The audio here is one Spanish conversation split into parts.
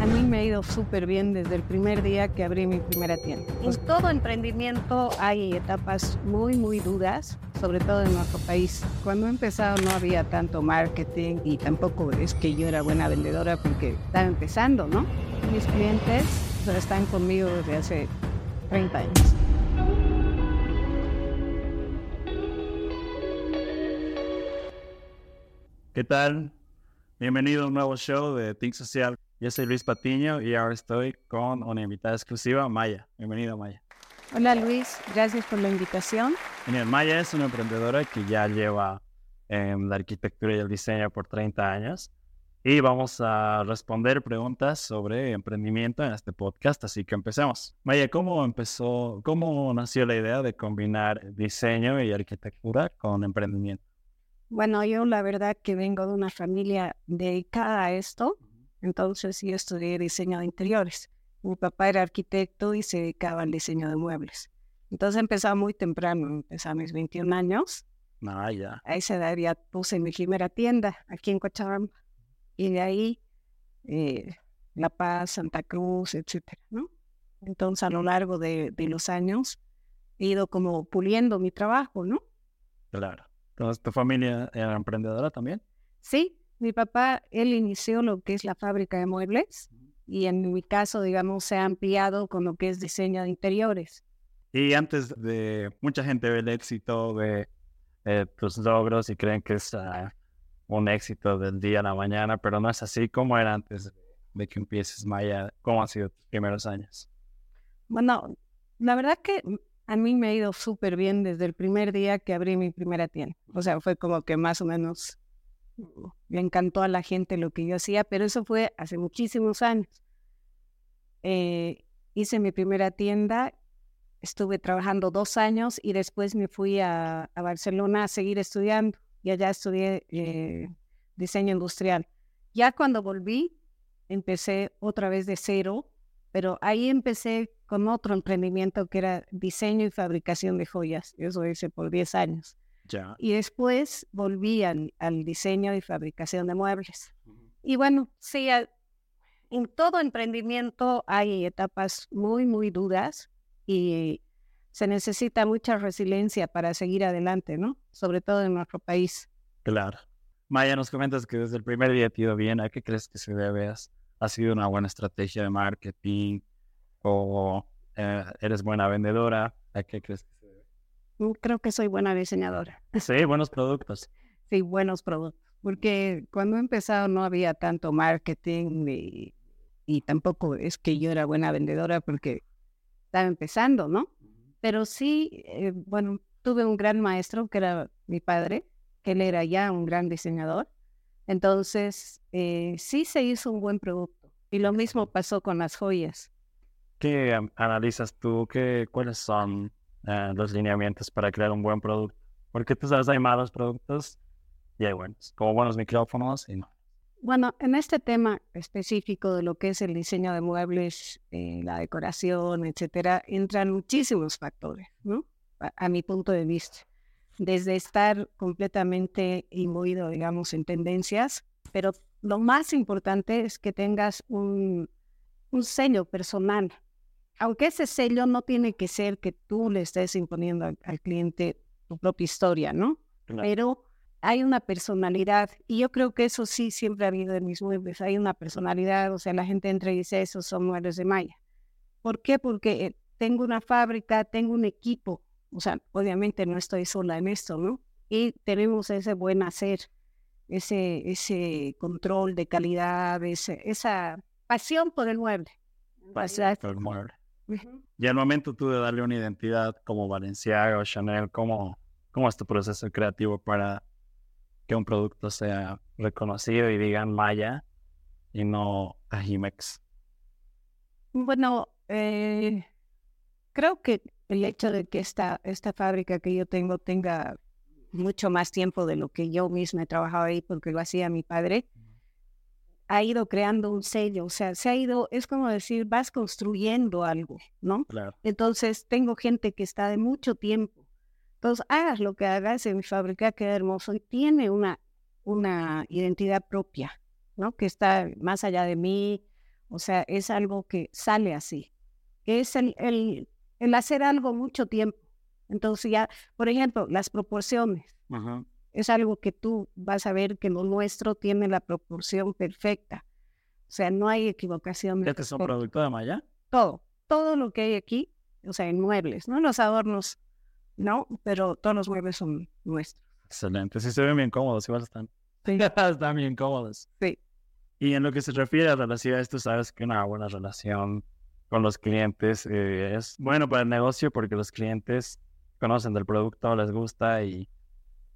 A mí me ha ido súper bien desde el primer día que abrí mi primera tienda. En todo emprendimiento hay etapas muy, muy duras, sobre todo en nuestro país. Cuando he empezado no había tanto marketing y tampoco es que yo era buena vendedora porque estaba empezando, ¿no? Mis clientes están conmigo desde hace 30 años. ¿Qué tal? Bienvenido a un nuevo show de Think Social. Yo soy Luis Patiño y ahora estoy con una invitada exclusiva, Maya. Bienvenida, Maya. Hola Luis, gracias por la invitación. Genial. Maya es una emprendedora que ya lleva en la arquitectura y el diseño por 30 años y vamos a responder preguntas sobre emprendimiento en este podcast, así que empecemos. Maya, ¿cómo empezó, cómo nació la idea de combinar diseño y arquitectura con emprendimiento? Bueno, yo la verdad que vengo de una familia dedicada a esto, entonces yo estudié diseño de interiores. Mi papá era arquitecto y se dedicaba al diseño de muebles. Entonces empezaba muy temprano, empecé a mis 21 años. Ah, ya. A esa edad ya puse mi primera tienda aquí en Cochabamba. Y de ahí eh, La Paz, Santa Cruz, etcétera, ¿no? Entonces a lo largo de, de los años he ido como puliendo mi trabajo, ¿no? Claro. Entonces, ¿tu familia era emprendedora también? Sí, mi papá, él inició lo que es la fábrica de muebles y en mi caso, digamos, se ha ampliado con lo que es diseño de interiores. Y antes de, mucha gente ve el éxito de eh, tus logros y creen que es ah, un éxito del día a la mañana, pero no es así. ¿Cómo era antes de que empieces, Maya? ¿Cómo han sido tus primeros años? Bueno, la verdad que a mí me ha ido súper bien desde el primer día que abrí mi primera tienda. O sea, fue como que más o menos le encantó a la gente lo que yo hacía, pero eso fue hace muchísimos años. Eh, hice mi primera tienda, estuve trabajando dos años y después me fui a, Barcelona a seguir estudiando y allá estudié eh, diseño industrial. Ya cuando volví, empecé otra vez de cero, pero ahí empecé con otro emprendimiento que era diseño y fabricación de joyas. Eso hice por 10 años. Y después volví al, al diseño y fabricación de muebles. Y bueno, sí, en todo emprendimiento hay etapas muy, muy duras y se necesita mucha resiliencia para seguir adelante, ¿no? Sobre todo en nuestro país. Claro. Maya, nos comentas que desde el primer día te ha ido bien. ¿A qué crees que se debe? ¿Ha sido una buena estrategia de marketing? ¿O eh, eres buena vendedora? ¿A qué crees que Creo que soy buena diseñadora. Sí, buenos productos. Sí, buenos productos. Porque cuando he empezado no había tanto marketing y, y tampoco es que yo era buena vendedora porque estaba empezando, ¿no? Pero sí, eh, bueno, tuve un gran maestro que era mi padre, que él era ya un gran diseñador. Entonces, eh, sí se hizo un buen producto. Y lo mismo pasó con las joyas. ¿Qué analizas tú? ¿Qué, ¿Cuáles son eh, los lineamientos para crear un buen producto? Porque tú sabes, hay malos productos y hay buenos, como buenos micrófonos y no. Bueno, en este tema específico de lo que es el diseño de muebles, eh, la decoración, etcétera, entran muchísimos factores, ¿no? A, a, mi punto de vista. Desde estar completamente imbuido, digamos, en tendencias, pero lo más importante es que tengas un, un sello personal. Aunque ese sello no tiene que ser que tú le estés imponiendo al, al cliente tu propia historia, ¿no? Claro. Pero hay una personalidad y yo creo que eso sí siempre ha habido en mis muebles, hay una personalidad, o sea, la gente entra y dice, esos son muebles de Maya. ¿Por qué? Porque eh, tengo una fábrica, tengo un equipo, o sea, obviamente no estoy sola en esto, ¿no? Y tenemos ese buen hacer, ese, ese control de calidad, ese, esa pasión por el mueble. Pasión por el mueble. Uh -huh. Y al momento tú de darle una identidad como Valenciaga o Chanel, ¿cómo, cómo es tu proceso creativo para que un producto sea reconocido y digan Maya y no Ajimex? Bueno, eh, creo que el hecho de que esta, esta fábrica que yo tengo tenga mucho más tiempo de lo que yo misma he trabajado ahí porque lo hacía mi padre, ha ido creando un sello, o sea, se ha ido, es como decir, vas construyendo algo, ¿no? Claro. Entonces, tengo gente que está de mucho tiempo entonces, hagas lo que hagas en mi fábrica, queda hermoso y tiene una, una identidad propia, ¿no? Que está más allá de mí O sea, es algo que sale así, que es el, el, el hacer algo mucho tiempo. Entonces ya, por ejemplo, las proporciones. Es algo que tú vas a ver que lo nuestro tiene la proporción perfecta. O sea, no hay equivocación. ¿Este es un producto de Maya? Todo, todo lo que hay aquí, o sea, en muebles, ¿no? Los adornos, no, pero todos los muebles son nuestros. Excelente, sí se ven bien cómodos, igual están. Sí. están bien cómodos. Sí. Y en lo que se refiere a relaciones, tú sabes que una buena relación con los clientes eh, es bueno para el negocio porque los clientes conocen del producto, les gusta y,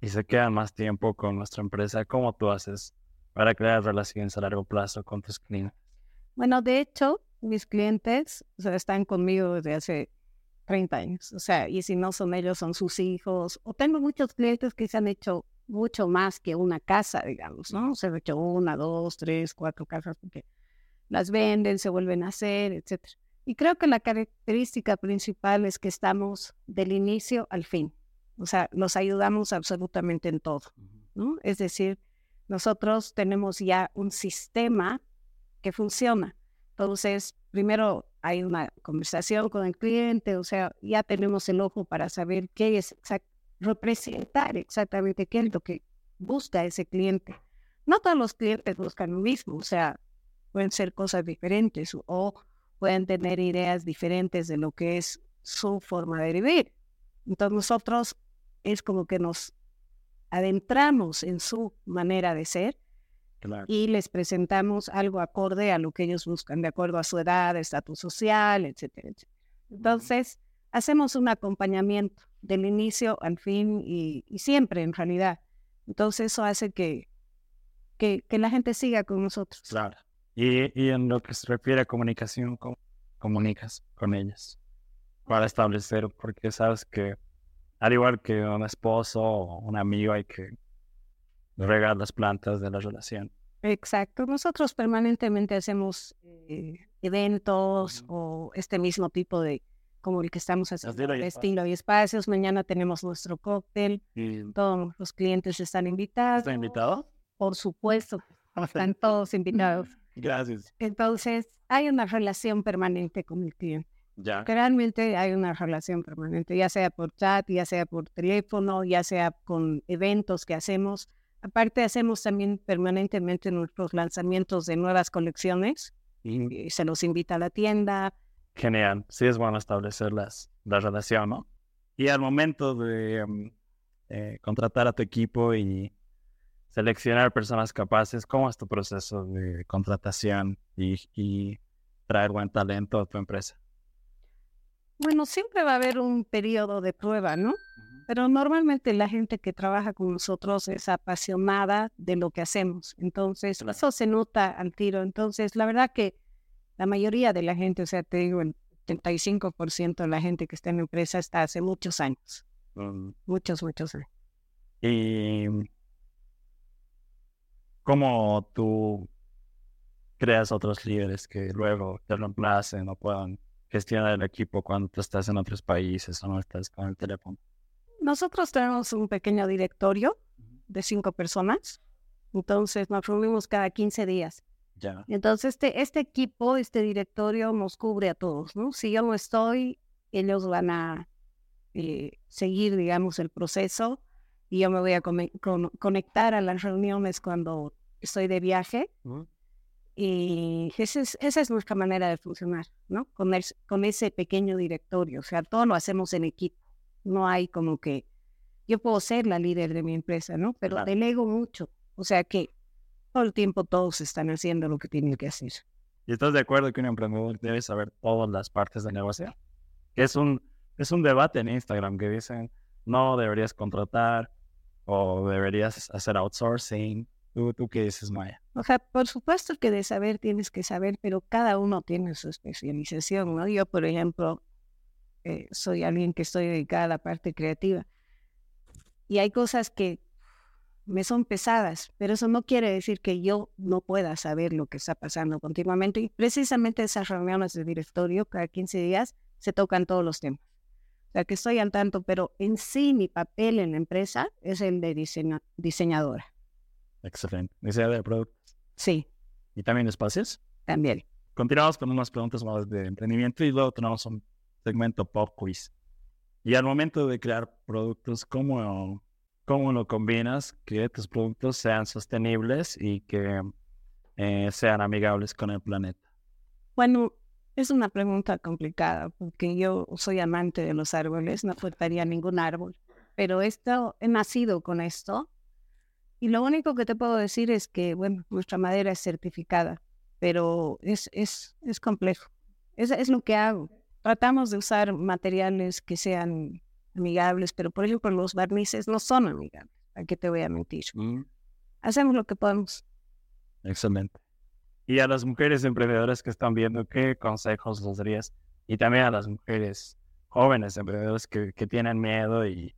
y se quedan más tiempo con nuestra empresa. ¿Cómo tú haces para crear relaciones a largo plazo con tus clientes? Bueno, de hecho, mis clientes o sea, están conmigo desde hace 30 años. O sea, y si no son ellos, son sus hijos. O tengo muchos clientes que se han hecho mucho más que una casa, digamos, ¿no? Se han hecho una, dos, tres, cuatro casas porque las venden, se vuelven a hacer, etcétera. Y creo que la característica principal es que estamos del inicio al fin. O sea, los ayudamos absolutamente en todo, ¿no? Es decir, nosotros tenemos ya un sistema que funciona. Entonces, primero hay una conversación con el cliente, o sea, ya tenemos el ojo para saber qué es representar exactamente qué es lo que busca ese cliente. No todos los clientes buscan lo mismo, o sea, pueden ser cosas diferentes o pueden tener ideas diferentes de lo que es su forma de vivir. Entonces nosotros es como que nos adentramos en su manera de ser y les presentamos algo acorde a lo que ellos buscan, de acuerdo a su edad, estatus social, etcétera, etcétera. Entonces, hacemos un acompañamiento del inicio al fin y, siempre en realidad. Entonces, eso hace que, que, que la gente siga con nosotros. Claro. Y, en lo que se refiere a comunicación, ¿cómo comunicas con ellas? Para establecer, porque sabes que al igual que un esposo o un amigo hay que regar las plantas de la relación. Exacto. Nosotros permanentemente hacemos eh, eventos o este mismo tipo de, como el que estamos haciendo, estilo y espacios. Mañana tenemos nuestro cóctel. Todos los clientes están invitados. ¿Está invitado? Por supuesto. Están todos invitados. Gracias. Entonces, hay una relación permanente con el cliente. Ya. Realmente hay una relación permanente, ya sea por chat, ya sea por teléfono, ya sea con eventos que hacemos. Aparte, hacemos también permanentemente nuestros lanzamientos de nuevas colecciones. Y se los invita a la tienda. Genial. Sí, es bueno establecer las, la relación, ¿no? Y al momento de em, eh, contratar a tu equipo y seleccionar personas capaces, ¿cómo es tu proceso de contratación y, traer buen talento a tu empresa? Bueno, siempre va a haber un periodo de prueba, ¿no? Pero normalmente la gente que trabaja con nosotros es apasionada de lo que hacemos. Entonces, eso se nota al tiro. Entonces, la verdad que la mayoría de la gente, o sea, te digo, el 75% de la gente que está en la empresa está hace muchos años. Mm. Muchos, muchos años. Y cómo tú creas otros líderes que luego te reemplacen o puedan gestionar el equipo cuando estás en otros países o no estás con el teléfono. Nosotros tenemos un pequeño directorio de cinco personas, entonces nos reunimos cada 15 días. Ya. Entonces este, este equipo, este directorio nos cubre a todos, ¿no? Si yo no estoy, ellos van a eh, seguir, digamos, el proceso y yo me voy a conectar a las reuniones cuando estoy de viaje. Y esa es, esa es nuestra manera de funcionar, ¿no? Con, con ese pequeño directorio. O sea, todo lo hacemos en equipo. No hay como que yo puedo ser la líder de mi empresa, ¿no? Pero delego mucho. O sea que todo el tiempo todos están haciendo lo que tienen que hacer. ¿Y estás de acuerdo que un emprendedor debe saber todas las partes del negocio? Es un, es un debate en Instagram que dicen, no deberías contratar, o deberías hacer outsourcing? ¿Tú, ¿Tú qué dices, Maya? O sea, por supuesto que de saber tienes que saber, pero cada uno tiene su especialización, ¿no? Yo, por ejemplo, eh, soy alguien que estoy dedicada a la parte creativa y hay cosas que me son pesadas, pero eso no quiere decir que yo no pueda saber lo que está pasando continuamente. Y precisamente esas reuniones de directorio, cada 15 días, se tocan todos los temas sea, que estoy al tanto, pero en sí mi papel en la empresa es el de diseñadora. Excelente. ¿Diseñadora de productos? Sí. ¿Y también espacios? También. continuamos con unas preguntas más de emprendimiento y luego tenemos un segmento pop quiz. Y al momento de crear productos, ¿cómo, cómo lo combinas que tus productos sean sostenibles y que eh, sean amigables con el planeta? Bueno, es una pregunta complicada porque yo soy amante de los árboles, no faltaría ningún árbol, pero esto, he nacido con esto y lo único que te puedo decir es que, bueno, nuestra madera es certificada, pero es, es, es complejo. Es, es lo que hago. Tratamos de usar materiales que sean amigables, pero por ejemplo los barnices no son amigables. ¿A qué te voy a mentir? Mm. Hacemos lo que podemos. Excelente. Y a las mujeres emprendedoras que están viendo, ¿qué consejos les darías? Y también a las mujeres jóvenes emprendedoras que, que tienen miedo y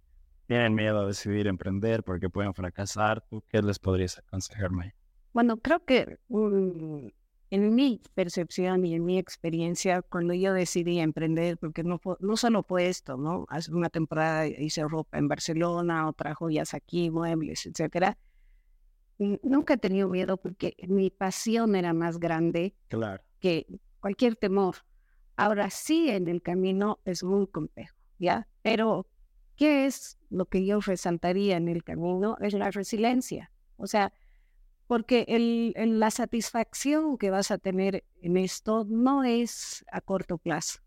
tienen miedo a decidir emprender porque pueden fracasar. ¿Tú qué les podrías aconsejar, May? Bueno, creo que mm, en mi percepción y en mi experiencia, cuando yo decidí emprender, porque no, no solo fue esto, ¿no? Hace una temporada hice ropa en Barcelona, otra joyas aquí, muebles, etcétera nunca he tenido miedo porque mi pasión era más grande claro. que cualquier temor. Ahora sí, en el camino es muy complejo, ¿ya? Pero, ¿qué es lo que yo resaltaría en el camino? Es la resiliencia. O sea, porque el, la satisfacción que vas a tener en esto no es a corto plazo.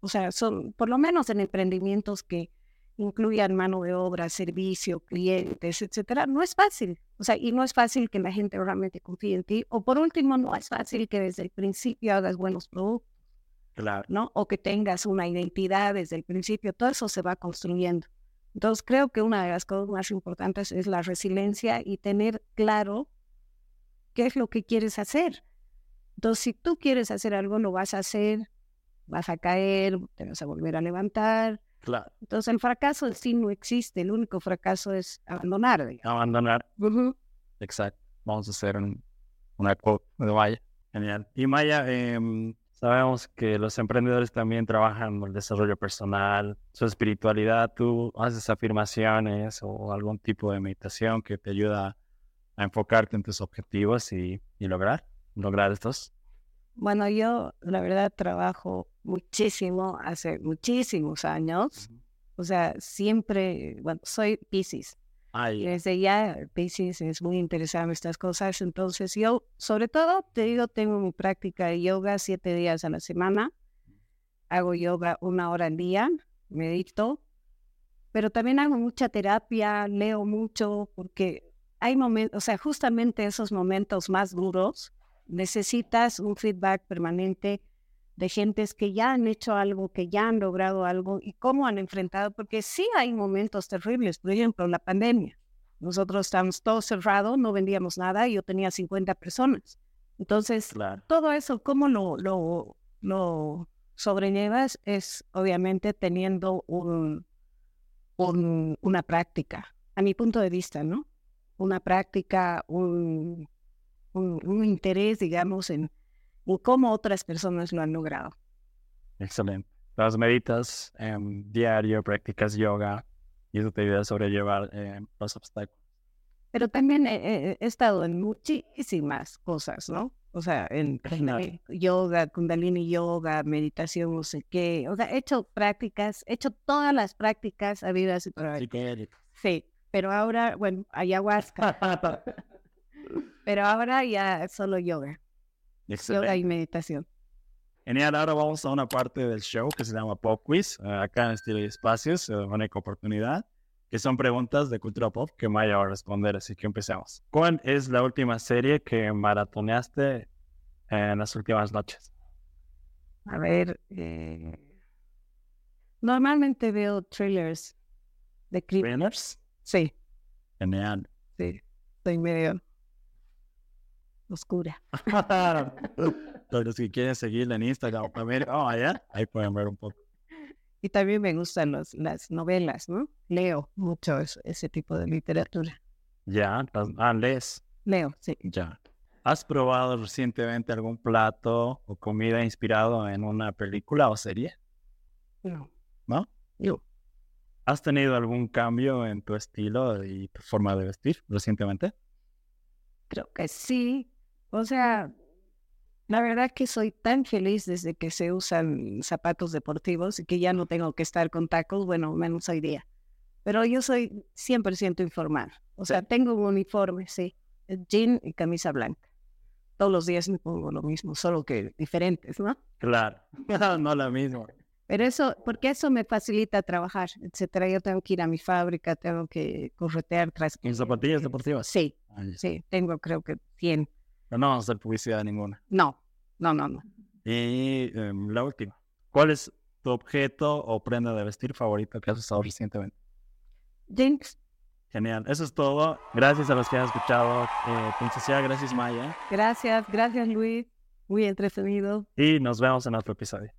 O sea, son, por lo menos en emprendimientos que incluyan mano de obra, servicio, clientes, etcétera, no es fácil. O sea, y no es fácil que la gente realmente confíe en ti. O por último, no es fácil que desde el principio hagas buenos productos. Claro. ¿no? O que tengas una identidad desde el principio. Todo eso se va construyendo. Entonces, creo que una de las cosas más importantes es la resiliencia y tener claro qué es lo que quieres hacer. Entonces, si tú quieres hacer algo, lo vas a hacer, vas a caer, te vas a volver a levantar, Claro. entonces el fracaso en sí no existe, el único fracaso es abandonar. digamos. Abandonar. Ujú. Exacto. Vamos a hacer un- una quote de Maya. Genial. Y Maya, em, sabemos que los emprendedores también trabajan en el desarrollo personal, su espiritualidad. ¿Tú haces afirmaciones o algún tipo de meditación que te ayuda a enfocarte en tus objetivos y, y lograr, lograr estos? Bueno, yo la verdad trabajo muchísimo, hace muchísimos años. O sea, siempre, bueno, soy Pisces. Desde ya Pisces es muy interesado en estas cosas. Entonces yo, sobre todo, te digo, tengo mi práctica de yoga siete días a la semana. Hago yoga una hora al día, medito. Pero también hago mucha terapia, leo mucho, porque hay momentos, o sea, justamente esos momentos más duros, necesitas un feedback permanente de gentes que ya han hecho algo, que ya han logrado algo y cómo han enfrentado, porque sí hay momentos terribles, por ejemplo, la pandemia. Nosotros estábamos todos cerrados, no vendíamos nada y yo tenía 50 personas. Entonces, Claro. todo eso, ¿cómo lo, lo, lo sobrellevas? Es obviamente teniendo un, un- una práctica, a mi punto de vista, ¿no? Una práctica, un, un, un interés, digamos, en, en cómo otras personas lo han logrado. Excelente. Las meditas em, diario, practicas yoga y eso te ayuda a sobrellevar em, los obstáculos. Pero también he, estado en muchísimas cosas, ¿no? O sea, en eh, yoga, kundalini yoga, meditación, no sé qué. O sea, he hecho prácticas, he hecho todas las prácticas habidas y por haber. Sí, pero ahora, bueno, ayahuasca, pero ahora ya solo yoga, yoga Excelente. y meditación. Genial, ahora vamos a una parte del show que se llama Pop Quiz, eh, acá en Estilo y Espacios, eh, única oportunidad, que son preguntas de cultura pop que Maya va a responder, así que empecemos. ¿Cuál es la última serie que maratoneaste en las últimas noches? A ver, eh, normalmente veo thrillers de crimen. ¿Winners? Sí, Genial. sí, soy medio oscura. Los que quieren seguirla en Instagram también, oh, allá, ahí pueden ver un poco. Y también me gustan los, las novelas, ¿no? Leo mucho eso- ese tipo de literatura. Ya, ah, lees. Leo, sí. Ya. ¿Has probado recientemente algún plato o comida inspirado en una película o serie? No, ¿No? no. ¿Has tenido algún cambio en tu estilo y tu forma de vestir recientemente? Creo que sí. O sea, La verdad que soy tan feliz desde que se usan zapatos deportivos y que ya no tengo que estar con tacos, bueno, menos hoy día. Pero yo soy 100% informal. O sea, tengo un uniforme, sí, jean y camisa blanca. Todos los días me pongo lo mismo, solo que diferentes, ¿no? Claro, no, no lo mismo. Pero eso, porque eso me facilita trabajar, etcétera. Yo tengo que ir a mi fábrica, tengo que corretear tras. ¿En zapatillas deportivas? Sí, sí, tengo creo que 100. Pero no vamos a hacer publicidad ninguna. No, no, no, no. Y em, la última. ¿Cuál es tu objeto o prenda de vestir favorito que has usado recientemente? Jinx. Genial, eso es todo. Gracias a los que han escuchado. Eh, princesa, gracias Maya. Gracias, gracias Luis. Muy entretenido. Y nos vemos en otro episodio.